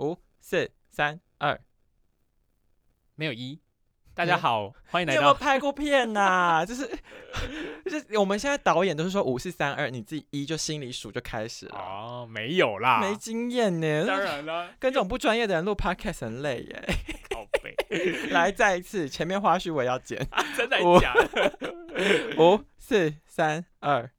五、四、三、二。没有一。大家好，欢迎来你有没有到。拍过片呐、就是就是我们现在导演都是说五四三二，你自己一就心里数就开始了，哦，没有啦，没经验呢。当然啦，跟这种不专业的人录 podcast 很累耶。靠背，来，再一次，前面花絮我也要剪。真的我假的？五、四、三、二。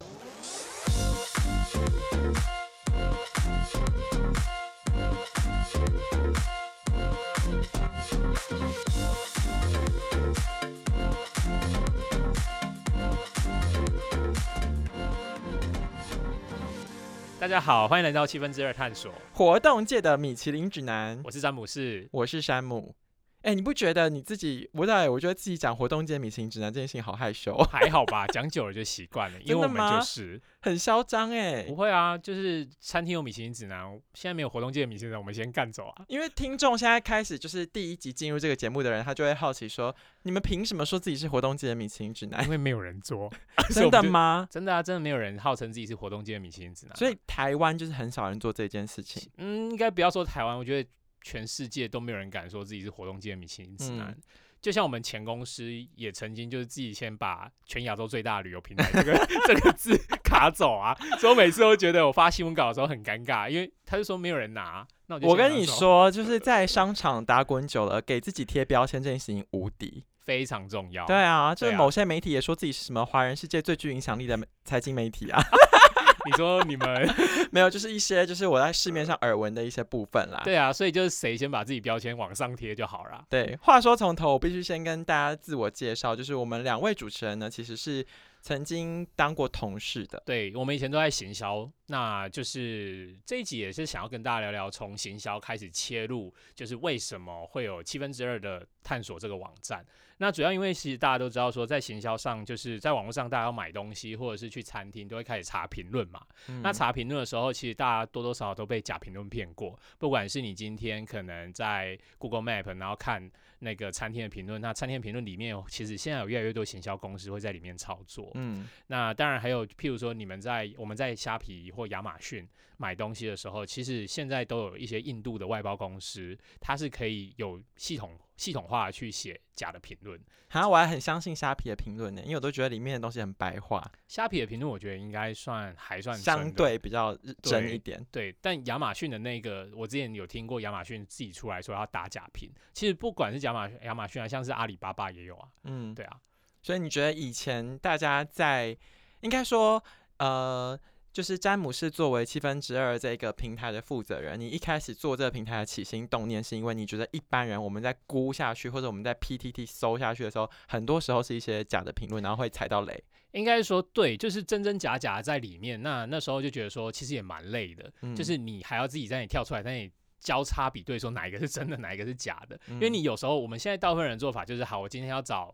大家好，欢迎来到七分之二探索，活动界的米其林指南，我是詹姆士。我是山姆。哎、你不觉得你自己？我在，我觉得自己讲活动界米其林指南这件事情好害羞，还好吧，讲久了就习惯了，因为我们就是很嚣张哎不。会啊，就是餐厅有米其林指南，现在没有活动界的米其林指南，我们先干走啊。因为听众现在开始就是第一集进入这个节目的人，他就会好奇说：你们凭什么说自己是活动界的米其林指南因？为没有人做，真的？吗？真的啊，真的没有人号称自己是活动界的米其林指南，所以台湾就是很少人做这件事情。嗯，应该不要说台湾，我觉得全世界都没有人敢说自己是活动界的米其林指南。嗯就像我们前公司也曾经就是自己先把全亚洲最大的旅游平台这个 这个字卡走啊，所以我每次都觉得我发新闻稿的时候很尴尬，因为他就说没有人拿，那我就我跟你说，就是在商场打滚久了，给自己贴标签这件事情无敌。非常重要。对啊，就是某些媒体也说自己是什么华人世界最具影响力的财经媒体啊，你说你们 没有，就是一些就是我在市面上耳闻的一些部分啦。对啊，所以就是谁先把自己标签往上贴就好了。对，话说从头，我必须先跟大家自我介绍，就是我们两位主持人呢，其实是曾经当过同事的。对我们以前都在行销，那就是这一集也是想要跟大家聊聊从行销开始切入，就是为什么会有七分之二的探索这个网站。那主要因为其实大家都知道说，在行销上，就是在网络上大家要买东西或者是去餐厅，都会开始查评论嘛。嗯那查评论的时候，其实大家多多少少都被假评论骗过。不管是你今天可能在 Google Map，然后看那个餐厅的评论，那餐厅评论里面有，其实现在有越来越多行销公司会在里面操作。嗯，那当然还有，譬如说你们在我们在虾皮或亚马逊买东西的时候，其实现在都有一些印度的外包公司，它是可以有系统系统化地去写假的评论。好，我还很相信虾皮的评论呢，因为我都觉得里面的东西很白话，虾皮的评论，我觉得应该算还算相的对比较真一点。对，但亚马逊的那个，我之前有听过亚马逊自己出来说要打假评。其实不管是亚马亚马逊啊，像是阿里巴巴也有啊，嗯，对啊，所以你觉得以前大家在应该说，呃，就是詹姆士作为七分之二这个平台的负责人，你一开始做这个平台的起心动念，是因为你觉得一般人我们在估下去，或者我们在 PTT 搜下去的时候，很多时候是一些假的评论，然后会踩到雷。应该说对，就是真真假假在里面。那那时候就觉得说，其实也蛮累的，嗯就是你还要自己在那里跳出来，在那里交叉比对，说哪一个是真的，哪一个是假的。因为嗯你有时候我们现在大部分人做法就是，好，我今天要找。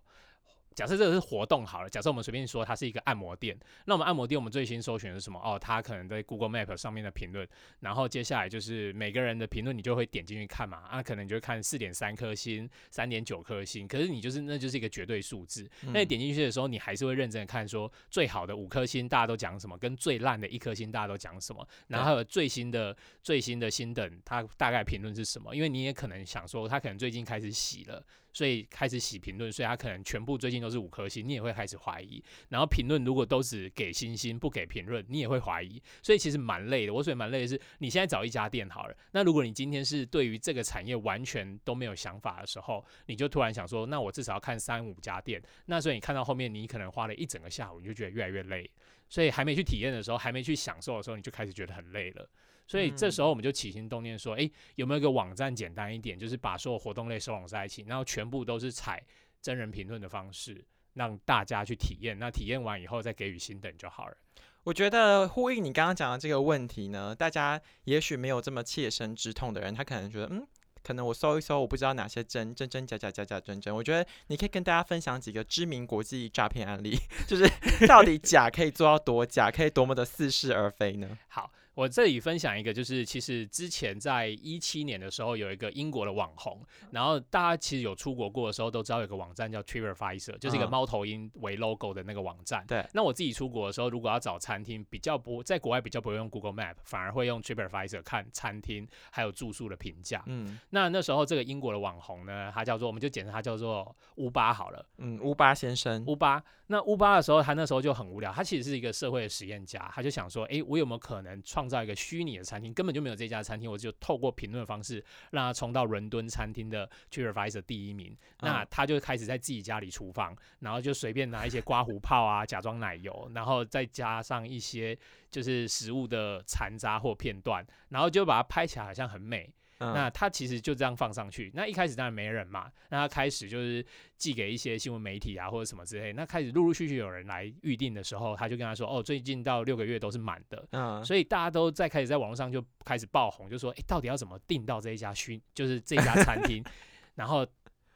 假设这个是活动好了，假设我们随便说它是一个按摩店，那我们按摩店我们最新搜寻的是什么？哦，它可能在 Google Map 上面的评论，然后接下来就是每个人的评论你就会点进去看嘛，啊，可能你就会看四点三颗星、三点九颗星，可是你就是那就是一个绝对数字，那你嗯点进去的时候，你还是会认真的看说最好的五颗星大家都讲什么，跟最烂的一颗星大家都讲什么，然后还有最新的最新的星等，它大概评论是什么？因为你也可能想说，它可能最近开始洗了。所以开始洗评论，所以他可能全部最近都是五颗星，你也会开始怀疑。然后评论如果都只给星星不给评论，你也会怀疑。所以其实蛮累的。我所以蛮累的是，你现在找一家店好了，那如果你今天是对于这个产业完全都没有想法的时候，你就突然想说，那我至少要看三五家店。那所以你看到后面，你可能花了一整个下午，你就觉得越来越累。所以还没去体验的时候，还没去享受的时候，你就开始觉得很累了。所以这时候我们就起心动念说，诶，有没有一个网站简单一点，就是把所有活动类收拢在一起，然后全部都是采真人评论的方式，让大家去体验。那体验完以后再给予心等就好了。我觉得呼应你刚刚讲的这个问题呢，大家也许没有这么切身之痛的人，他可能觉得，嗯，可能我搜一搜，我不知道哪些真真真假假假假真真。我觉得你可以跟大家分享几个知名国际诈骗案例，就是到底假可以做到多假，可以多么的似是而非呢？好，我这里分享一个，就是其实之前在一七年的时候，有一个英国的网红，然后大家其实有出国过的时候都知道有个网站叫 TripAdvisor，就是一个嗯猫头鹰为 logo 的那个网站。对那我自己出国的时候，如果要找餐厅，比较不在国外比较不会用 Google Map，反而会用 TripAdvisor 看餐厅还有住宿的评价。嗯那那时候这个英国的网红呢，他叫做我们就简称他叫做乌巴好了。嗯，乌巴先生，乌巴，那乌巴的时候，他那时候就很无聊，他其实是一个社会的实验家，他就想说，诶，我有没有可能创造一个虚拟的餐厅，根本就没有这家餐厅，我就透过评论的方式让他冲到伦敦餐厅的 TripAdvisor 第一名。那嗯他就开始在自己家里厨房，然后就随便拿一些刮胡泡啊，假装奶油，然后再加上一些就是食物的残渣或片段，然后就把它拍起来好像很美。嗯那他其实就这样放上去。那一开始当然没人嘛，那他开始就是寄给一些新闻媒体啊或者什么之类。那开始陆陆续续有人来预定的时候，他就跟他说：“哦，最近到六个月都是满的。”嗯，所以大家都在开始在网络上就开始爆红，就说：“诶，到底要怎么订到这一家熏，就是这家餐厅？” 然后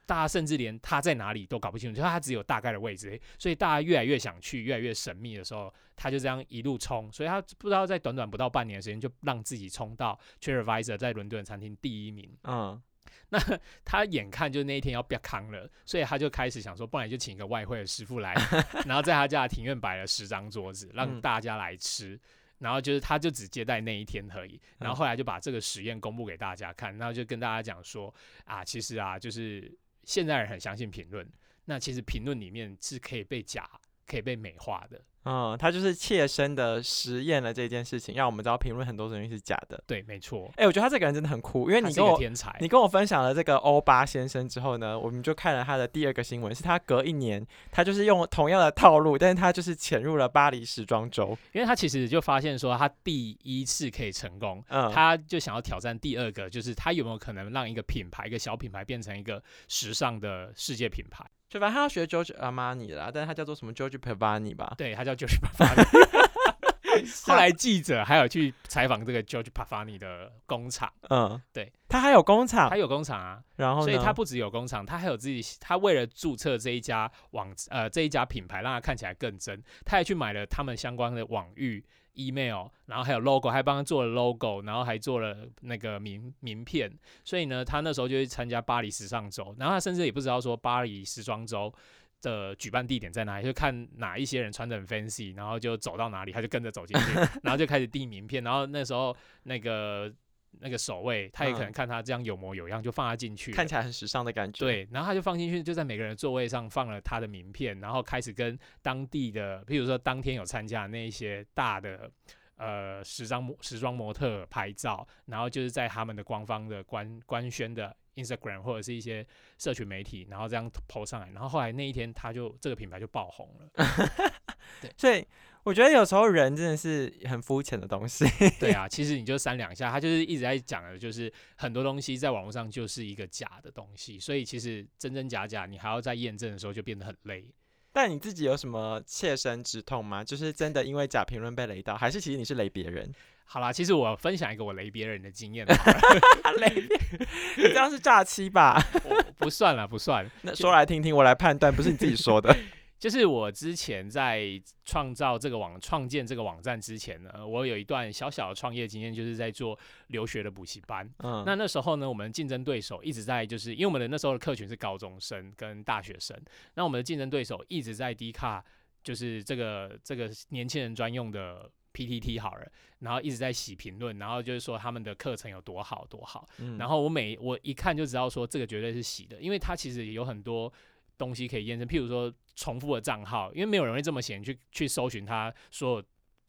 大家甚至连他在哪里都搞不清楚，就他只有大概的位置，所以大家越来越想去，越来越神秘的时候，他就这样一路冲，所以他不知道在短短不到半年的时间，就让自己冲到 TripAdvisor 在伦敦餐厅第一名。嗯。那 他眼看就那一天要被康了，所以他就开始想说，不然就请一个外汇的师傅来，然后在他家的庭院摆了十张桌子，让嗯。大家来吃。然后就是他就只接待那一天而已，然后后来就把这个实验公布给大家看，然后就跟大家讲说啊，其实啊，就是现在人很相信评论，那其实评论里面是可以被假、可以被美化的。嗯，他就是切身的实验了这件事情，让我们知道评论很多东西是假的。对，没错，哎、我觉得他这个人真的很酷，因为你跟个天才你。跟我分享了这个欧巴先生之后呢，我们就看了他的第二个新闻，是他隔一年，他就是用同样的套路，但是他就是潜入了巴黎时装周。因为他其实就发现说，他第一次可以成功，嗯，他就想要挑战第二个，就是他有没有可能让一个品牌、一个小品牌变成一个时尚的世界品牌？就反正他要学 George Armani 啦，但是他叫做什么 George Pavani 吧。对，他叫 George Pavani。后来记者还有去采访这个 George Pavani 的工厂，嗯，对，他还有工厂他，有工厂啊，然后？所以他不只有工厂，他还有自己，他为了注册这一家网呃这一家品牌，让它看起来更真，他还去买了他们相关的网域。email，然后还有 logo，还帮他做了 logo，然后还做了那个名名片，所以呢，他那时候就去参加巴黎时尚周，然后他甚至也不知道说巴黎时装周的举办地点在哪里，就看哪一些人穿的很 fancy，然后就走到哪里，他就跟着走进去，然后就开始递名片，然后那时候那个那个守卫，他也可能嗯看他这样有模有样，就放他进去了，看起来很时尚的感觉。，对，然后他就放进去，就在每个人的座位上放了他的名片，然后开始跟当地的，譬如说当天有参加那一些大的呃时装模时装模特拍照，然后就是在他们的官方的官官宣的 Instagram 或者是一些社群媒体，然后这样 PO 上来，然后后来那一天他就这个品牌就爆红了。所以我觉得有时候人真的是很肤浅的东西。对啊，其实你就三两下，他就是一直在讲的，就是很多东西在网络上就是一个假的东西，所以其实真真假假，你还要在验证的时候就变得很累。但你自己有什么切身之痛吗？就是真的因为假评论被雷到，还是其实你是雷别人？好啦，其实我分享一个我雷别人的经验雷别，你这样是诈欺吧？我不算了，不算。那说来听听，我来判断，不是你自己说的。就是我之前在创造这个网、创建这个网站之前呢，我有一段小小的创业经验，就是在做留学的补习班。嗯，那那时候呢，我们竞争对手一直在，就是因为我们的那时候的客群是高中生跟大学生，那我们的竞争对手一直在低卡，就是这个这个年轻人专用的 PTT 好了，然后一直在洗评论，然后就是说他们的课程有多好多好。嗯然后我每我一看就知道说这个绝对是洗的，因为它其实有很多东西可以验证，譬如说重复的账号，因为没有人会这么闲去去搜寻他所有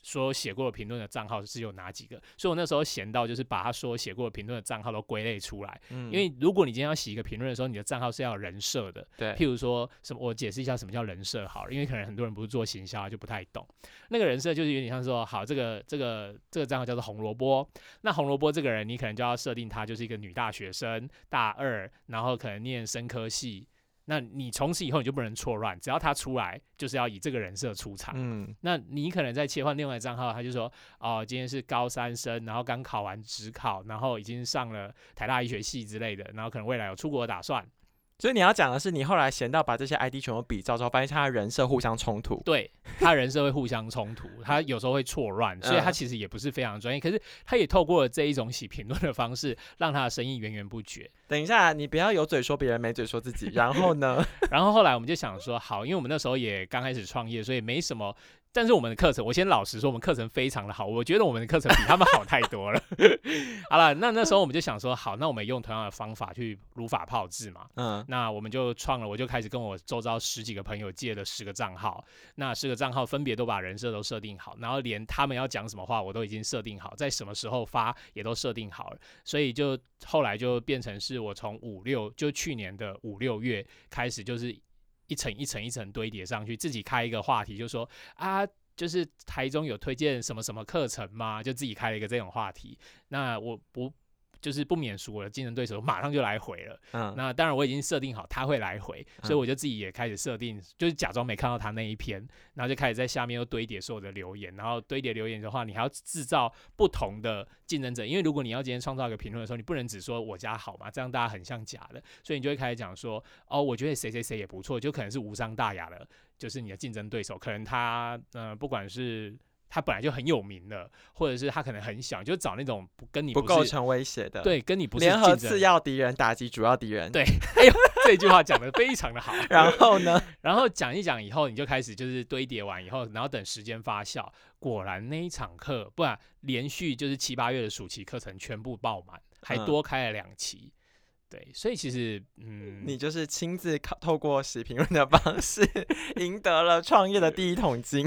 所有写过的评论的账号是有哪几个，所以我那时候闲到就是把他所有写过的评论的账号都归类出来，嗯。因为如果你今天要洗一个评论的时候，你的账号是要有人设的，对，譬如说什么，我解释一下什么叫人设好了，因为可能很多人不是做行销就不太懂。那个人设就是有点像说，好，这个这个这个账号叫做红萝卜，那红萝卜这个人，你可能就要设定他就是一个女大学生，大二，然后可能念生科系。那你从此以后你就不能错乱，只要他出来，就是要以这个人设出场。嗯那你可能在切换另外一个账号，他就说哦，今天是高三生，然后刚考完职考，然后已经上了台大医学系之类的，然后可能未来有出国的打算。所以你要讲的是，你后来闲到把这些 ID 全部比照之后，发现他的人设互相冲突。对他人设会互相冲突，他有时候会错乱，所以他嗯其实也不是非常专业。可是他也透过了这一种洗评论的方式，让他的生意源源不绝。等一下，你不要有嘴说别人，没嘴说自己。然后呢？然后后来我们就想说，好，因为我们那时候也刚开始创业，所以没什么。但是我们的课程，我先老实说，我们课程非常的好，我觉得我们的课程比他们好太多了。好了，那那时候我们就想说，好，那我们用同样的方法去如法炮制嘛。嗯那我们就创了，我就开始跟我周遭十几个朋友借了十个账号，那十个账号分别都把人设都设定好，然后连他们要讲什么话我都已经设定好，在什么时候发也都设定好了，所以就后来就变成是我从五六就去年的五六月开始，就是一层一层一层堆叠上去，自己开一个话题，就说啊。就是台中有推荐什么什么课程吗？就自己开了一个这种话题。那我不就是不免俗，我的竞争对手马上就来回了。嗯，那当然我已经设定好他会来回，所以嗯我就自己也开始设定，就是假装没看到他那一篇，然后就开始在下面又堆叠所有的留言，然后堆叠留言的话，你还要制造不同的竞争者，因为如果你要今天创造一个评论的时候，你不能只说我家好嘛，这样大家很像假的，所以你就会开始讲说，哦，我觉得谁谁谁也不错，就可能是无伤大雅的，就是你的竞争对手，可能他呃不管是。他本来就很有名了，或者是他可能很小，就找那种不跟你不构成威胁的。，对，跟你不是联合次要敌人，打击主要敌人。对这句话讲的非常的好。然后呢？然后讲一讲以后，你就开始就是堆叠完以后，然后等时间发酵。果然那一场课，不然连续就是七八月的暑期课程全部爆满，还嗯多开了两期。对，所以其实嗯，你就是亲自靠透过写评论的方式，赢得了创业的第一桶金。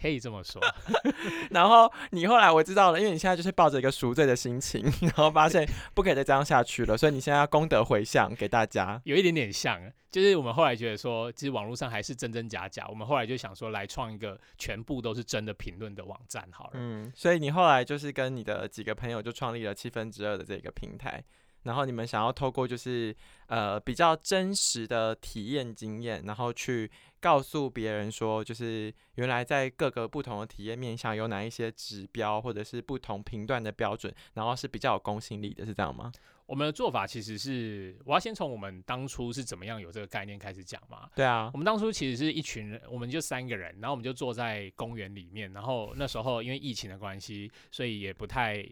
可以这么说。然后你后来我知道了，因为你现在就是抱着一个赎罪的心情，然后发现不可以再这样下去了，所以你现在要功德回向给大家。有一点点像，就是我们后来觉得说，其实网络上还是真真假假。我们后来就想说，来创一个全部都是真的评论的网站好了。嗯，所以你后来就是跟你的几个朋友就创立了七分之二的这个平台，然后你们想要透过就是呃比较真实的体验经验，然后去告诉别人说，就是原来在各个不同的体验面向有哪一些指标或者是不同频段的标准，然后是比较有公信力的，是这样吗？我们的做法其实是，我要先从我们当初是怎么样有这个概念开始讲嘛。对啊我，们当初其实是一群人，我们就三个人，然后我们就坐在公园里面，然后那时候因为疫情的关系，所以也不太，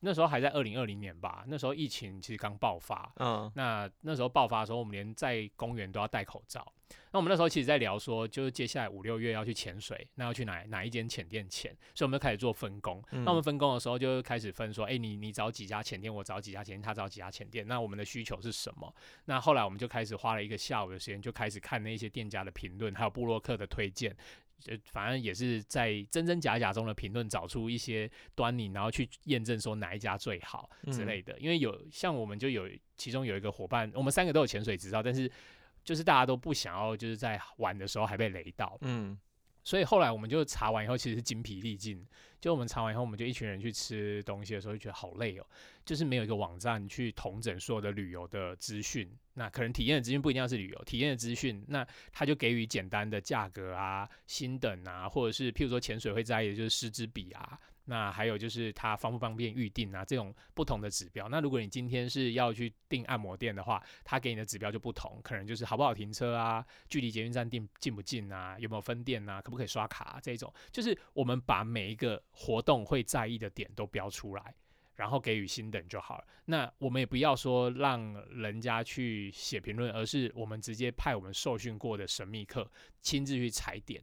那时候还在二零二零年吧，那时候疫情其实刚爆发，嗯那那时候爆发的时候，我们连在公园都要戴口罩。那我们那时候其实在聊说，就是接下来五六月要去潜水，那要去哪哪一间潜店潜，所以我们就开始做分工。嗯那我们分工的时候就开始分说，哎、你你找几家潜店，我找几家潜店，他找几家潜店。那我们的需求是什么？那后来我们就开始花了一个下午的时间，就开始看那些店家的评论，还有布洛克的推荐。就反正也是在真真假假中的评论找出一些端倪，然后去验证说哪一家最好之嗯类。的。因为有像我们就有其中有一个伙伴，我们三个都有潜水执照，但是就是大家都不想要就是在玩的时候还被雷到，嗯所以后来我们就查完以后，其实是精疲力尽。就我们查完以后，我们就一群人去吃东西的时候，就觉得好累哦，就是没有一个网站去统整所有的旅游的资讯。那可能体验的资讯不一定要是旅游，体验的资讯，那他就给予简单的价格啊、星等啊，或者是譬如说潜水会在意的就是师资比啊。那还有就是它方不方便预定啊，这种不同的指标。那如果你今天是要去订按摩店的话，它给你的指标就不同，可能就是好不好停车啊，距离捷运站近近不近啊，有没有分店啊，可不可以刷卡、啊、这种，就是我们把每一个活动会在意的点都标出来，然后给予新等就好了。那我们也不要说让人家去写评论，而是我们直接派我们受训过的神秘客亲自去踩点。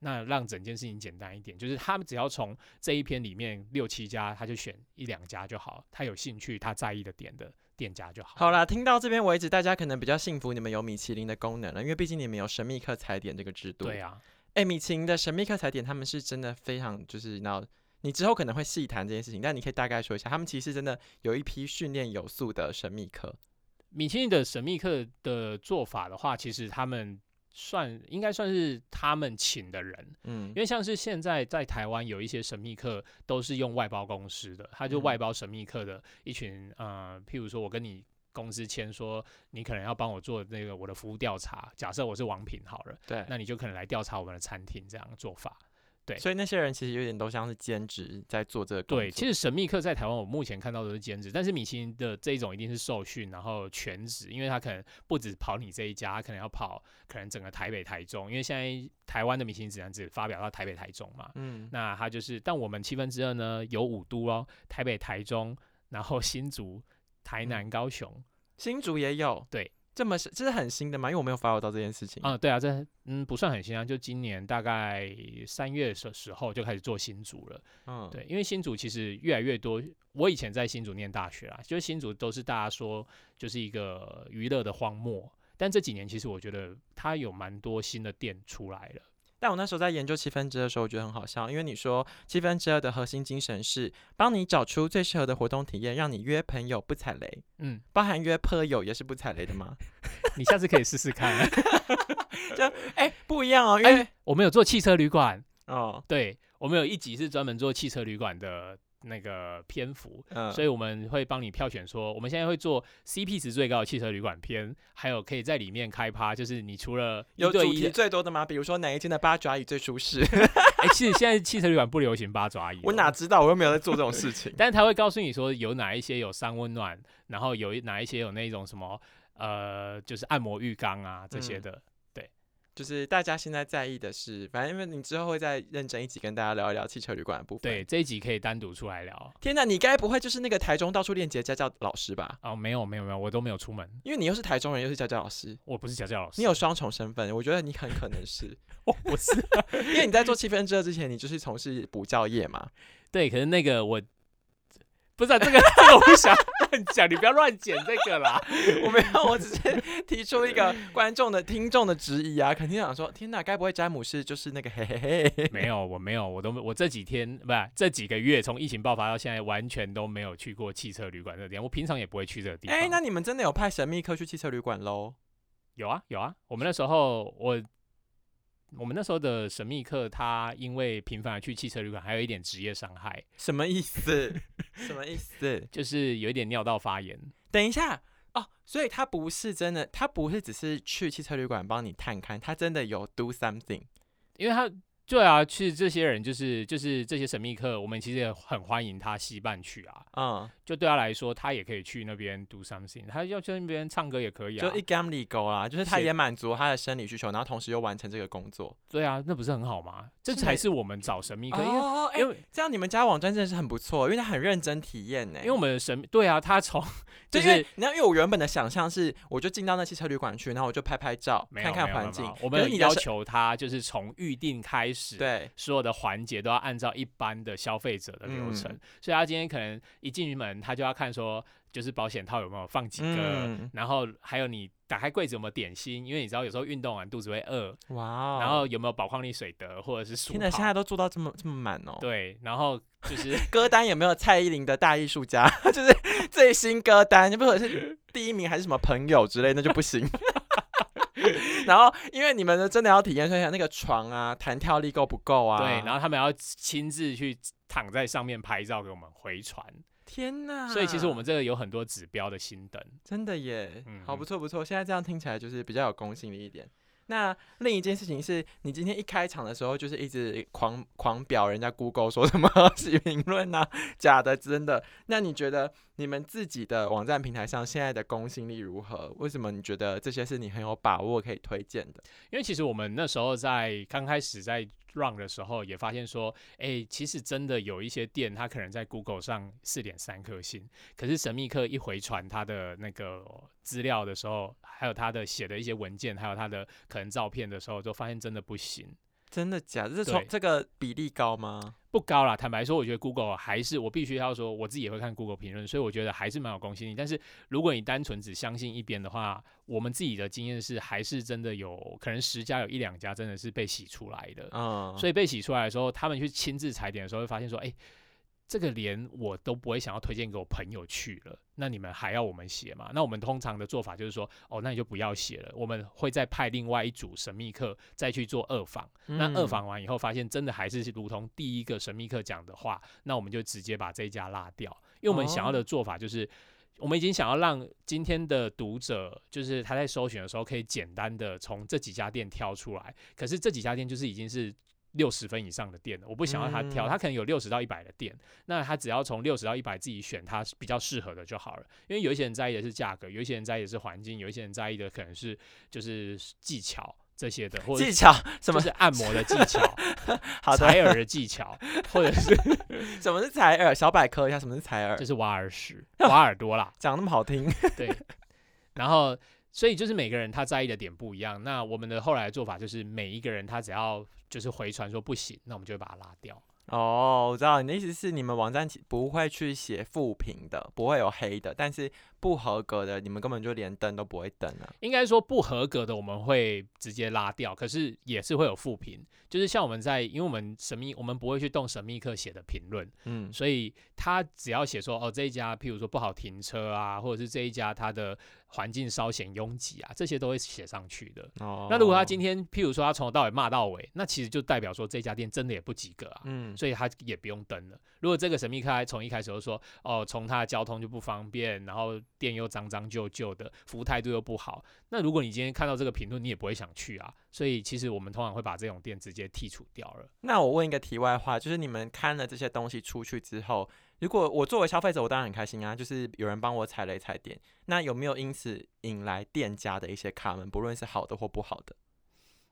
那让整件事情简单一点，就是他们只要从这一篇里面六七家，他就选一两家就好，他有兴趣、他在意的点的店家就好。好啦，听到这边为止，大家可能比较幸福，你们有米其林的功能了，因为毕竟你们有神秘客踩点这个制度。对啊，哎、米其林的神秘客踩点，他们是真的非常就是那。你之后可能会细谈这件事情，但你可以大概说一下，他们其实真的有一批训练有素的神秘客。米其林的神秘客的做法的话，其实他们算应该算是他们请的人，嗯。因为像是现在在台湾有一些神秘客都是用外包公司的，他就嗯外包神秘客的一群呃，譬如说我跟你公司签说，你可能要帮我做那个我的服务调查，假设我是王品好了，对，那你就可能来调查我们的餐厅这样做法。对所以那些人其实有点都像是兼职在做这个工作。对，其实神秘客在台湾我目前看到都是兼职，但是米其林的这一种一定是受训，然后全职，因为他可能不止跑你这一家，他可能要跑可能整个台北、台中，因为现在台湾的米其林指南只发表到台北、台中嘛。嗯，那他就是，但我们七分之二呢有五都哦，台北、台中，然后新竹、台南、高雄。新竹也有，对，这么是这是很新的吗？因为我没有 follow 到这件事情。啊、对啊，这嗯不算很新啊，就今年大概三月的时候就开始做新组了。嗯，对，因为新组其实越来越多，我以前在新组念大学啊，就是新组都是大家说就是一个娱乐的荒漠，但这几年其实我觉得它有蛮多新的店出来了。但我那时候在研究七分之二的时候，我觉得很好笑，因为你说七分之二的核心精神是帮你找出最适合的活动体验，让你约朋友不踩雷，嗯，包含约朋友也是不踩雷的吗？你下次可以试试看。就哎、不一样哦，因为、哎，我们有做汽车旅馆，哦，对我们有一集是专门做汽车旅馆的那个篇幅，嗯，所以我们会帮你票选说，我们现在会做 CP 值最高的汽车旅馆篇，还有可以在里面开趴，就是你除了有主题最多的吗？比如说哪一间的八爪椅最舒适？哎、其实现在汽车旅馆不流行八爪椅哦，我哪知道？我又没有在做这种事情。但是他会告诉你说有哪一些有三温暖，然后有一哪一些有那种什么呃，就是按摩浴缸啊这些嗯的。就是大家现在在意的是，反正因为你之后会再认真一起跟大家聊一聊汽车旅馆的部分。对，，这一集可以单独出来聊。天哪，你该不会就是那个台中到处练家家教老师吧？哦，没有没有没有，我都没有出门，因为你又是台中人，又是家教老师，我不是家教老师，你有双重身份，我觉得你很可能是，我不是。因为你在做七分之二之前，你就是从事补教业嘛。对，可是那个我不是、啊、这个 这个我不想乱讲，你不要乱剪这个啦。我没有，我只是提出一个观众的、听众的质疑啊，肯定想说，天哪，该不会詹姆斯就是那个嘿嘿嘿？没有，我没有，我都没我这几天不是这几个月，从疫情爆发到现在，完全都没有去过汽车旅馆这个地方。我平常也不会去这个地方。哎、那你们真的有派神秘客去汽车旅馆喽？有啊有啊，我们那时候我我们那时候的神秘客，他因为频繁去汽车旅馆，还有一点职业伤害，什么意思？什么意思？就是有一点尿道发炎。等一下哦，所以他不是真的，他不是只是去汽车旅馆帮你探看，他真的有 do something。因为他对啊，其实这些人就是就是这些神秘客，我们其实也很欢迎他西半去啊。嗯，就对他来说，他也可以去那边 do something，他要去那边唱歌也可以啊。就一 gam 里勾啦，就是他也满足他的生理需求，然后同时又完成这个工作。对啊，那不是很好吗？这才是我们找神秘客，因为因为这样你们家网站真的是很不错，因为他很认真体验呢。因为我们的神对啊，他从 就是你要，因为我原本的想象是，我就进到那汽车旅馆去，然后我就拍拍照，看看环境。我们要求他就是从预定开始，对，所有的环节都要按照一般的消费者的流程，嗯所以他今天可能一进门，他就要看说，就是保险套有没有放几个，嗯，然后还有你打开柜子有没有点心，因为你知道有时候运动完肚子会饿，哇哦，然后有没有宝矿力水得或者是舒天哪，现在都做到这么这么满哦。对，然后就是 歌单有没有蔡依林的大艺术家？就是最新歌单，不管是第一名还是什么朋友之类，那就不行。然后，因为你们的真的要体验，一下那个床啊，弹跳力够不够啊？对，然后他们要亲自去躺在上面拍照给我们回传，天呐！所以其实我们这个有很多指标的心灯。真的耶，嗯好不错不错。现在这样听起来就是比较有公信力一点。那另一件事情是你今天一开场的时候，就是一直狂狂表人家 Google 说什么 评论啊，假的真的。那你觉得你们自己的网站平台上现在的公信力如何？为什么你觉得这些是你很有把握可以推荐的？因为其实我们那时候在刚开始在 run 的时候，也发现说，哎、其实真的有一些店，它可能在 Google 上四点三颗星，可是神秘客一回传他的那个资料的时候，还有他的写的一些文件，还有他的可能照片的时候，就发现真的不行。真的假的？这从对这个比例高吗？不高啦，坦白说，我觉得 Google 还是我必须要说，我自己也会看 Google 评论，所以我觉得还是蛮有公信力。但是如果你单纯只相信一边的话，我们自己的经验是，还是真的有可能十家有一两家真的是被洗出来的。嗯，所以被洗出来的时候，他们去亲自踩点的时候，会发现说，哎、这个连我都不会想要推荐给我朋友去了，那你们还要我们写吗？那我们通常的做法就是说，哦，那你就不要写了，我们会再派另外一组神秘客再去做二访。那二嗯访完以后，发现真的还是如同第一个神秘客讲的话，那我们就直接把这一家拉掉，因为我们想要的做法就是。我们已经想要让今天的读者，就是他在搜寻的时候，可以简单的从这几家店挑出来。可是这几家店就是已经是六十分以上的店的，我不想要他挑，嗯他可能有六十到一百的店，那他只要从六十到一百自己选他比较适合的就好了。因为有一些人在意的是价格，有一些人在意的是环境，有一些人在意的可能是就是技巧这些的，或者技巧什么是按摩的技巧、好采耳的技巧，或者是 什么是采耳？小百科一下，什么是采耳就？是挖耳屎、挖耳朵啦，讲那么好听，对。然后，所以就是每个人他在意的点不一样。那我们的后来的做法就是，每一个人他只要就是回传说不行，那我们就会把它拉掉。哦，我知道你的意思是你们网站不会去写负评的，不会有黑的，但是不合格的你们根本就连登都不会登啊。应该说不合格的我们会直接拉掉，可是也是会有负评。就是像我们在，因为我们神秘，我们不会去动神秘客写的评论，嗯，所以他只要写说哦这一家，譬如说不好停车啊，或者是这一家它的环境稍显拥挤啊，这些都会写上去的。哦，那如果他今天譬如说他从头到尾骂到尾，那其实就代表说这家店真的也不及格啊。嗯所以他也不用登了。如果这个神秘客从一开始就说，哦，从他的交通就不方便，然后店又脏脏旧旧的，服务态度又不好，那如果你今天看到这个评论，你也不会想去啊。所以其实我们通常会把这种店直接剔除掉了。那我问一个题外话，就是你们看了这些东西出去之后，如果我作为消费者，我当然很开心啊，就是有人帮我踩雷踩点。那有没有因此引来店家的一些卡门，不论是好的或不好的？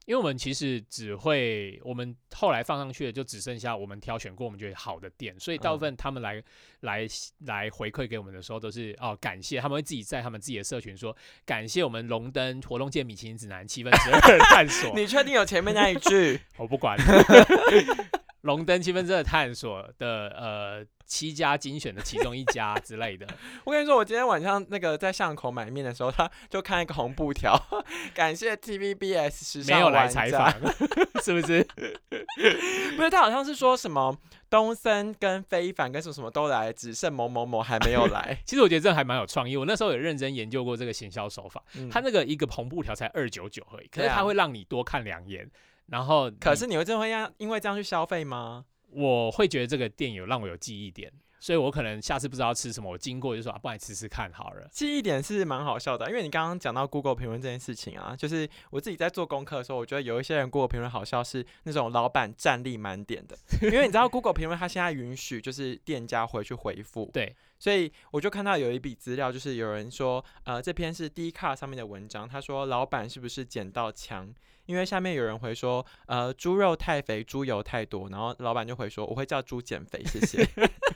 因为我们其实只会，我们后来放上去的就只剩下我们挑选过我们觉得好的店，所以大部分他们来、来来回馈给我们的时候都是哦感谢，他们会自己在他们自己的社群说感谢我们龙灯活动界米其林指南七分之二探索，你确定有前面那一句？我不管。龙灯七分之二探索的呃七家精选的其中一家 之类的，我跟你说，我今天晚上那个在巷口买面的时候，他就看一个红布条，感谢 TVBS 时尚没有来采访，是不是？不是他好像是说什么东森跟非凡跟什么什么都来，只剩某某某还没有来。其实我觉得这还蛮有创意。我那时候有认真研究过这个行销手法，嗯它那个一个红布条才二九九而已，可是它会让你多看两眼，然后可是你会真的会让因为这样去消费吗？我会觉得这个店有让我有记忆点，所以我可能下次不知道吃什么，我经过就说啊，不然你吃吃看好了。记忆点是蛮好笑的，因为你刚刚讲到 Google 评论这件事情啊，就是我自己在做功课的时候，我觉得有一些人 Google 评论好笑是那种老板战力满点的，因为你知道 Google 评论它现在允许就是店家回去回复，对，所以我就看到有一笔资料，就是有人说，呃，这篇是 d r 上面的文章，他说老板是不是捡到枪？因为下面有人回说，呃，猪肉太肥，猪油太多，然后老板就回说，我会叫猪减肥，谢谢。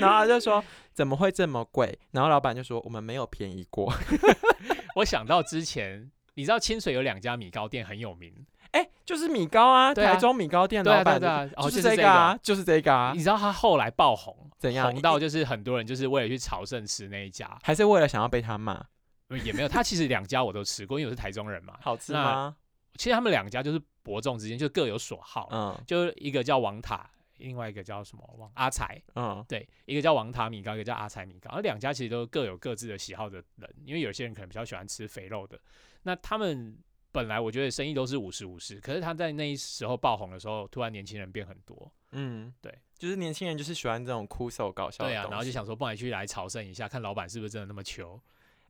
然后他就说怎么会这么贵？然后老板就说我们没有便宜过。我想到之前，你知道清水有两家米糕店很有名，哎、就是米糕啊，对啊台中米糕店老板对啊对啊哦就是就是这这个啊，就是这个啊你，知道他后来爆红，怎样红到就是很多人就是为了去朝圣吃那一家，还是为了想要被他骂，呃也没有。他其实两家我都吃过，因为我是台中人嘛。好吃那吗？其实他们两家就是伯仲之间就各有所好，嗯就一个叫王塔，另外一个叫什么王阿才，嗯，对，一个叫王塔米糕，一个叫阿才米糕，而两家其实都各有各自的喜好的人，因为有些人可能比较喜欢吃肥肉的，那他们本来我觉得生意都是五十五十，可是他在那时候爆红的时候，突然年轻人变很多，嗯，对，就是年轻人就是喜欢这种酷手搞笑的对啊，然后就想说，不然去来朝圣一下，看老板是不是真的那么穷。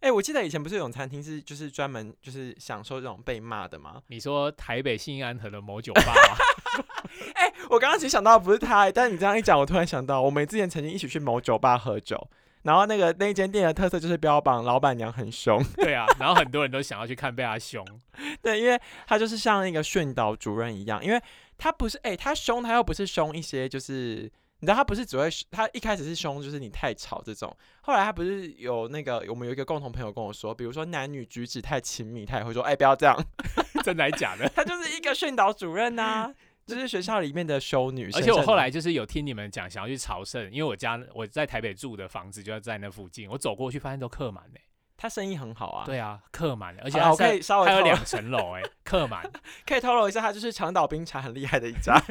哎、我记得以前不是有种餐厅是就是专门就是享受这种被骂的吗？你说台北信安和的某酒吧吗？哎、我刚刚其实想到的不是他、但是你这样一讲，我突然想到，我们之前曾经一起去某酒吧喝酒，然后那个那一间店的特色就是标榜老板娘很凶，对啊，然后很多人都想要去看被他凶，对，因为他就是像那个训导主任一样，因为他不是哎、他凶他又不是凶一些就是。你知道他不是只会，他一开始是凶，就是你太吵这种。后来他不是有那个，我们有一个共同朋友跟我说，比如说男女举止太亲密，他也会说，哎、不要这样。真的还假的？他就是一个训导主任呐、就是学校里面的修女。而且我后来就是有听你们讲，想要去朝圣，因为我家我在台北住的房子就在那附近，我走过去发现都客满嘞。他生意很好啊。对啊，客满了，而且好啦我可以稍微还有两层楼哎，客满。可以透露一下，他就是长岛冰茶很厉害的一家。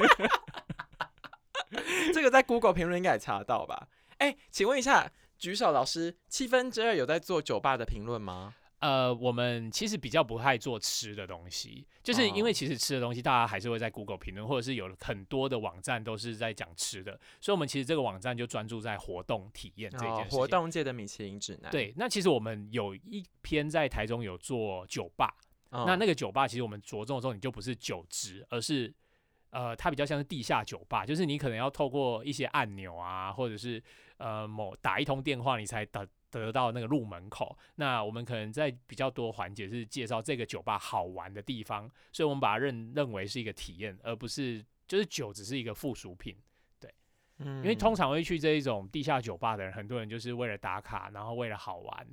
这个在 Google 评论应该也查得到吧？哎、请问一下，举手老师，七分之二有在做酒吧的评论吗？呃，我们其实比较不太做吃的东西，就是因为哦其实吃的东西大家还是会在 Google 评论，或者是有很多的网站都是在讲吃的，所以我们其实这个网站就专注在活动体验这件事，情。哦活动界的米其林指南。对，那其实我们有一篇在台中有做酒吧，嗯，那那个酒吧其实我们着重的时候，你就不是酒质，而是呃，它比较像是地下酒吧，就是你可能要透过一些按钮啊，或者是呃某打一通电话，你才得得到那个入门口。那我们可能在比较多环节是介绍这个酒吧好玩的地方，所以我们把它认认为是一个体验，而不是就是酒只是一个附属品。对嗯因为通常会去这一种地下酒吧的人，很多人就是为了打卡，然后为了好玩。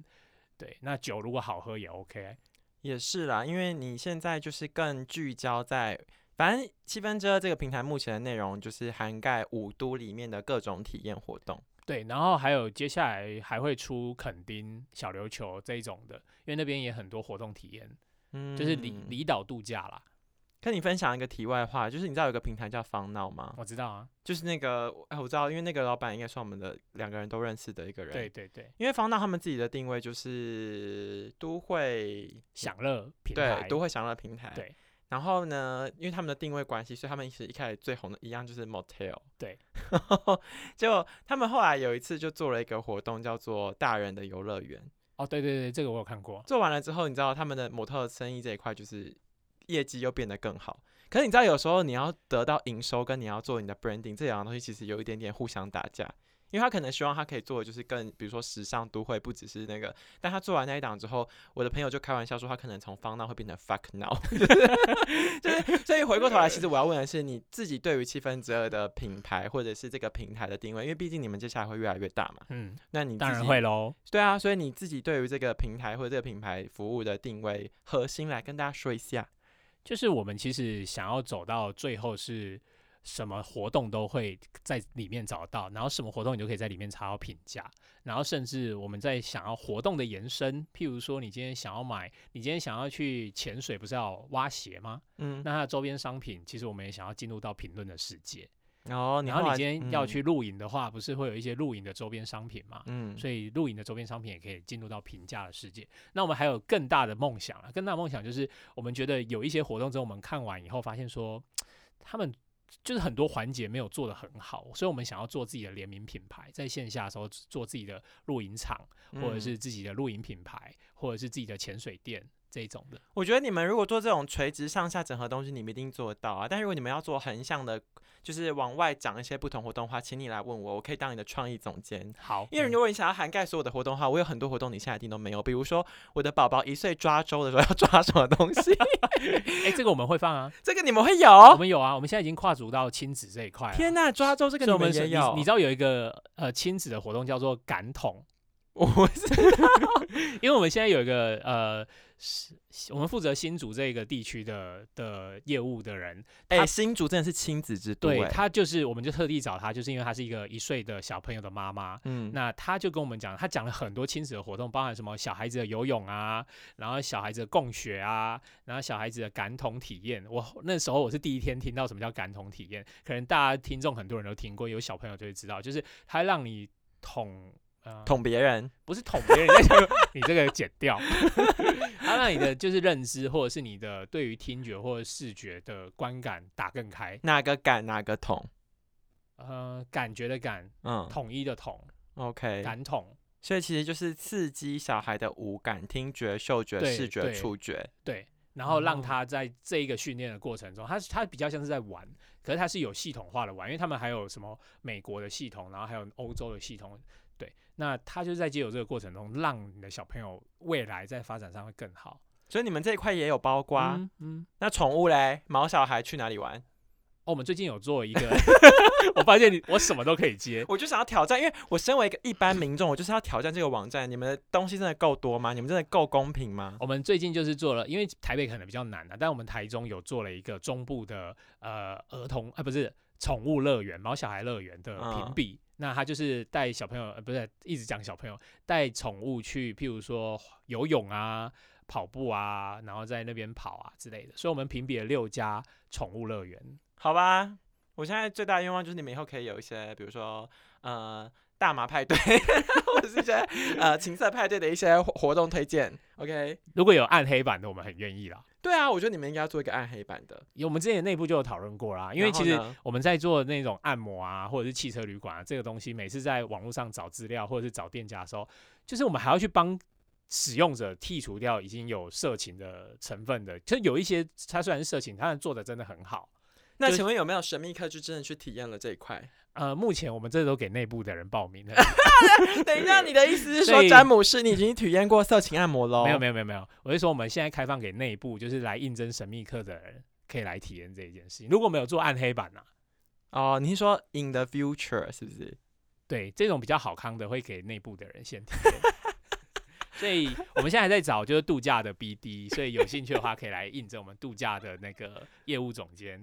对，那酒如果好喝也 OK。也是啦，因为你现在就是更聚焦在，反正七分之二这个平台目前的内容就是涵盖五都里面的各种体验活动。对，然后还有接下来还会出垦丁小琉球这一种的，因为那边也很多活动体验，嗯就是离离岛度假啦。跟你分享一个题外话，就是你知道有个平台叫方闹吗？我知道啊，就是那个，哎，我知道，因为那个老板应该算我们的两个人都认识的一个人。对，对对，因为方闹他们自己的定位就是都会享乐平对台，都会享乐平台。对。然后呢，因为他们的定位关系，所以他们其实一开始最红的一样就是 motel。对。结果他们后来有一次就做了一个活动，叫做大人的游乐园。哦，对对对，这个我有看过。做完了之后，你知道他们的模特生意这一块就是业绩又变得更好。可是你知道，有时候你要得到营收，跟你要做你的 branding 这两个东西，其实有一点点互相打架。因为他可能希望他可以做的就是更，比如说时尚都会，不只是那个。但他做完那一档之后，我的朋友就开玩笑说，他可能从 fun now 会变成 fuck now。就是，所以回过头来，其实我要问的是，你自己对于七分之二的品牌或者是这个平台的定位，因为毕竟你们接下来会越来越大嘛。嗯，那你当然会喽。对啊，所以你自己对于这个平台或者这个品牌服务的定位核心来跟大家说一下。就是我们其实想要走到最后是什么活动都会在里面找到，然后什么活动你都可以在里面查到评价，然后甚至我们在想要活动的延伸，譬如说你今天想要买，你今天想要去潜水，不是要挖鞋吗？嗯，那它的周边商品，其实我们也想要进入到评论的世界。然后你然后你今天要嗯去露营的话，不是会有一些露营的周边商品嘛？嗯，所以露营的周边商品也可以进入到评价的世界。那我们还有更大的梦想啊，更大的梦想就是我们觉得有一些活动之后，我们看完以后发现说，他们就是很多环节没有做得很好，所以我们想要做自己的联名品牌，在线下的时候做自己的露营场，或者嗯。是自己的露营品牌，或者是自己的潜水店这种的。我觉得你们如果做这种垂直上下整合东西，你们一定做得到啊。但如果你们要做横向的，就是往外讲一些不同活动的话，请你来问我，我可以当你的创意总监。好，因为嗯如果你想要涵盖所有的活动的话，我有很多活动你现在一定都没有。比如说我的宝宝一岁抓周的时候要抓什么东西，哎、这个我们会放啊，这个你们会有我？们有啊，我们现在已经跨足到亲子这一块了。天呐，抓周这个你们也有？你，你知道有一个呃亲子的活动叫做感统，我是 因为我们现在有一个呃，是我们负责新竹这个地区的的业务的人，哎、他新竹真的是亲子之都、哎，对他就是我们就特地找他，就是因为他是一个一岁的小朋友的妈妈。嗯，那他就跟我们讲，他讲了很多亲子的活动，包含什么小孩子的游泳啊，然后小孩子的共学啊，然后小孩子的感统体验。我那时候我是第一天听到什么叫感统体验，可能大家听众很多人都听过，有小朋友就会知道，就是他让你捅呃捅别人，不是捅别人，那就 你这个剪掉，他让你的就是认知或者是你的对于听觉或者视觉的观感打更开，哪个敢哪个捅，呃，感觉的感，嗯。统一的统，，OK，感统，所以其实就是刺激小孩的五感：听觉、嗅觉、对视觉、对。触觉。对，然后让哦。他在这一个训练的过程中，他他比较像是在玩，可是他是有系统化的玩，因为他们还有什么美国的系统，然后还有欧洲的系统，对，那他就是在借由这个过程中，让你的小朋友未来在发展上会更好。所以你们这一块也有包括。嗯嗯。那宠物嘞，毛小孩去哪里玩？哦，我们最近有做一个，我发现你我什么都可以接。我就想要挑战，因为我身为一个一般民众，我就是要挑战这个网站。你们的东西真的够多吗？你们真的够公平吗？我们最近就是做了，因为台北可能比较难啊，但我们台中有做了一个中部的呃儿童啊不是宠物乐园、毛小孩乐园的评嗯比。那他就是带小朋友，呃，不是一直讲小朋友带宠物去，譬如说游泳啊、跑步啊，然后在那边跑啊之类的。所以我们评比了六家宠物乐园。好吧，我现在最大的愿望就是你们以后可以有一些，比如说呃大麻派对，或者是一些呃情色派对的一些活活动推荐。OK，如果有暗黑版的，我们很愿意啦。对啊，我觉得你们应该要做一个暗黑版的，有我们之前内部就有讨论过啦，因为其实我们在做那种按摩啊，或者是汽车旅馆啊，这个东西，每次在网络上找资料或者是找店家的时候，就是我们还要去帮使用者剔除掉已经有色情的成分的。就有一些它虽然是色情，它做的真的很好，那请问有没有神秘客就真的去体验了这一块？呃，目前我们这都给内部的人报名的，等一下，你的意思是说以詹姆士你已经体验过色情按摩喽？没有没有没有没有，我是说我们现在开放给内部，就是来应征神秘客的人可以来体验这一件事情。如果没有做暗黑版呐、哦，你是说 in the future 是不是？对这种比较好康的会给内部的人先体验。所以我们现在还在找就是度假的 BD，所以有兴趣的话可以来应征我们度假的那个业务总监。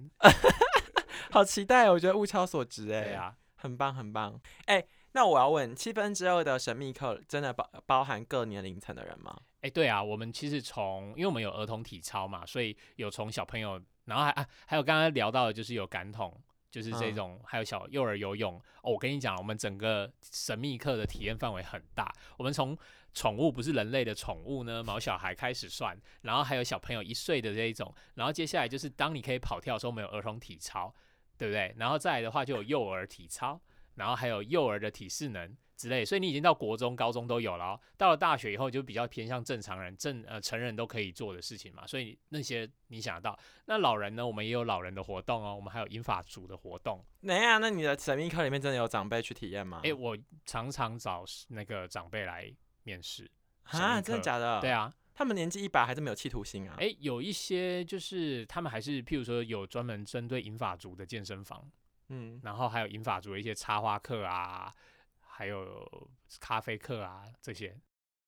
好期待哦，我觉得物超所值哎，呀啊，很棒很棒。哎，那我要问，七分之二的神秘课真的包包含各年龄层的人吗？哎、对啊，我们其实从因为我们有儿童体操嘛，所以有从小朋友，然后还啊还有刚刚聊到的就是有感统，就是这嗯种，还有小幼儿游泳。哦，我跟你讲，我们整个神秘课的体验范围很大，我们从宠物不是人类的宠物呢，毛小孩开始算，然后还有小朋友一岁的这一种，然后接下来就是当你可以跑跳的时候，我们有儿童体操，对不对？然后再来的话就有幼儿体操，然后还有幼儿的体适能之类，所以你已经到国中、高中都有了、哦。到了大学以后，就比较偏向正常人、正呃成人都可以做的事情嘛。所以那些你想得到，那老人呢，我们也有老人的活动哦，我们还有英法族的活动。等一下，那你的神秘课里面真的有长辈去体验吗？诶，我常常找那个长辈来面试。啊，真的假的？对，啊，他们年纪一百还是没有企图心啊？诶，有一些就是他们还是，譬如说有专门针对银发族的健身房，嗯，然后还有银发族的一些插花课啊，还有咖啡课啊这些。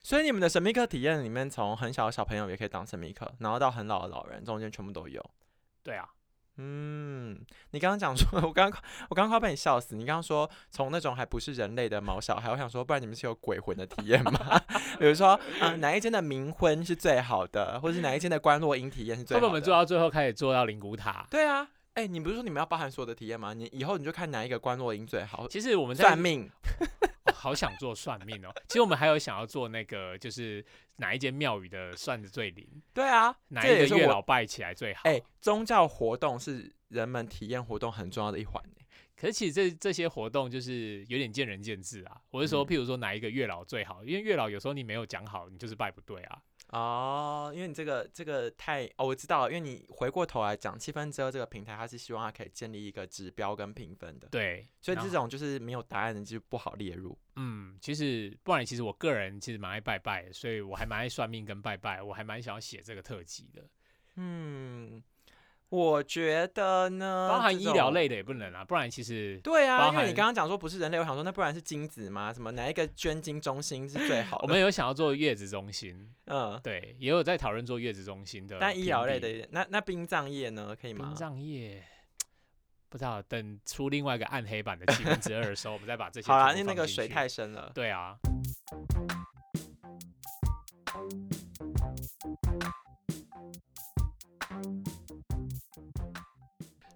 所以你们的神秘课体验里面，从很小的小朋友也可以当神秘客，然后到很老的老人，中间全部都有。对啊，嗯，你刚刚讲说，我刚刚我刚刚快被你笑死。你刚刚说从那种还不是人类的毛小孩，我想说，不然你们是有鬼魂的体验吗？比如说，啊、哪一间的冥婚是最好的，或者是哪一间的关落音体验是最好的？我们做到最后开始做到灵骨塔？对啊，哎、你不是说你们要包含所有的体验吗？你以后你就看哪一个关落音最好，其实我们在算命。哦好想做算命哦。其实我们还有想要做那个，就是哪一间庙宇的算的最灵，对啊，哪一个月老拜起来最好。哎、宗教活动是人们体验活动很重要的一环、欸。可是其实这这些活动就是有点见仁见智啊。我是说，嗯譬如说哪一个月老最好，因为月老有时候你没有讲好，你就是拜不对啊。哦，因为你这个这个太哦，我知道了，因为你回过头来讲，七分之二这个平台，它是希望它可以建立一个指标跟评分的，对，所以这种就是没有答案的就不好列入。嗯，其实不然，其实我个人其实蛮爱拜拜的，所以我还蛮爱算命跟拜拜，我还蛮想要写这个特辑的。嗯，我觉得呢，包含。医疗类的也不能啊，不然其实对啊，包因为你含刚刚讲说不是人类，我想说那不然是精子吗？什么哪一个捐精中心是最好的？我们有想要做月子中心，嗯，对，也有在讨论做月子中心的。但医疗类的，那那殡葬业呢，可以吗殡？葬业。不知道，等出另外一个暗黑版的七分之二的时候，我们再把这些 好啦，全因为那个水太深了。对啊。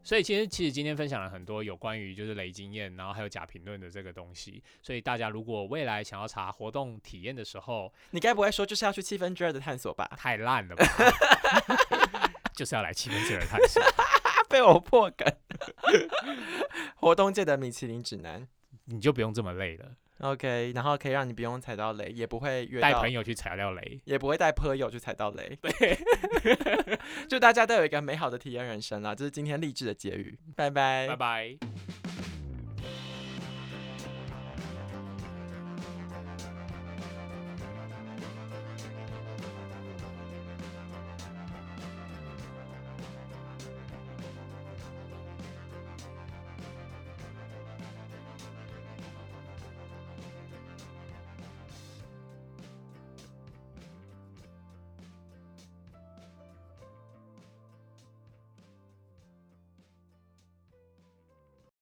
所以其实其实今天分享了很多有关于就是雷经验，然后还有假评论的这个东西。所以大家如果未来想要查活动体验的时候，你该不会说就是要去七分之二的探索吧？太烂了吧？就是要来七分之二探索，被我破梗。活动界的米其林指南你就不用这么累了，，OK，然后可以让你不用踩到雷，也不会约到带朋，友去踩到雷。也不会带朋友去踩到雷。对，就大家都有一个美好的体验人生啦，这是今天励志的结语。拜拜，拜拜。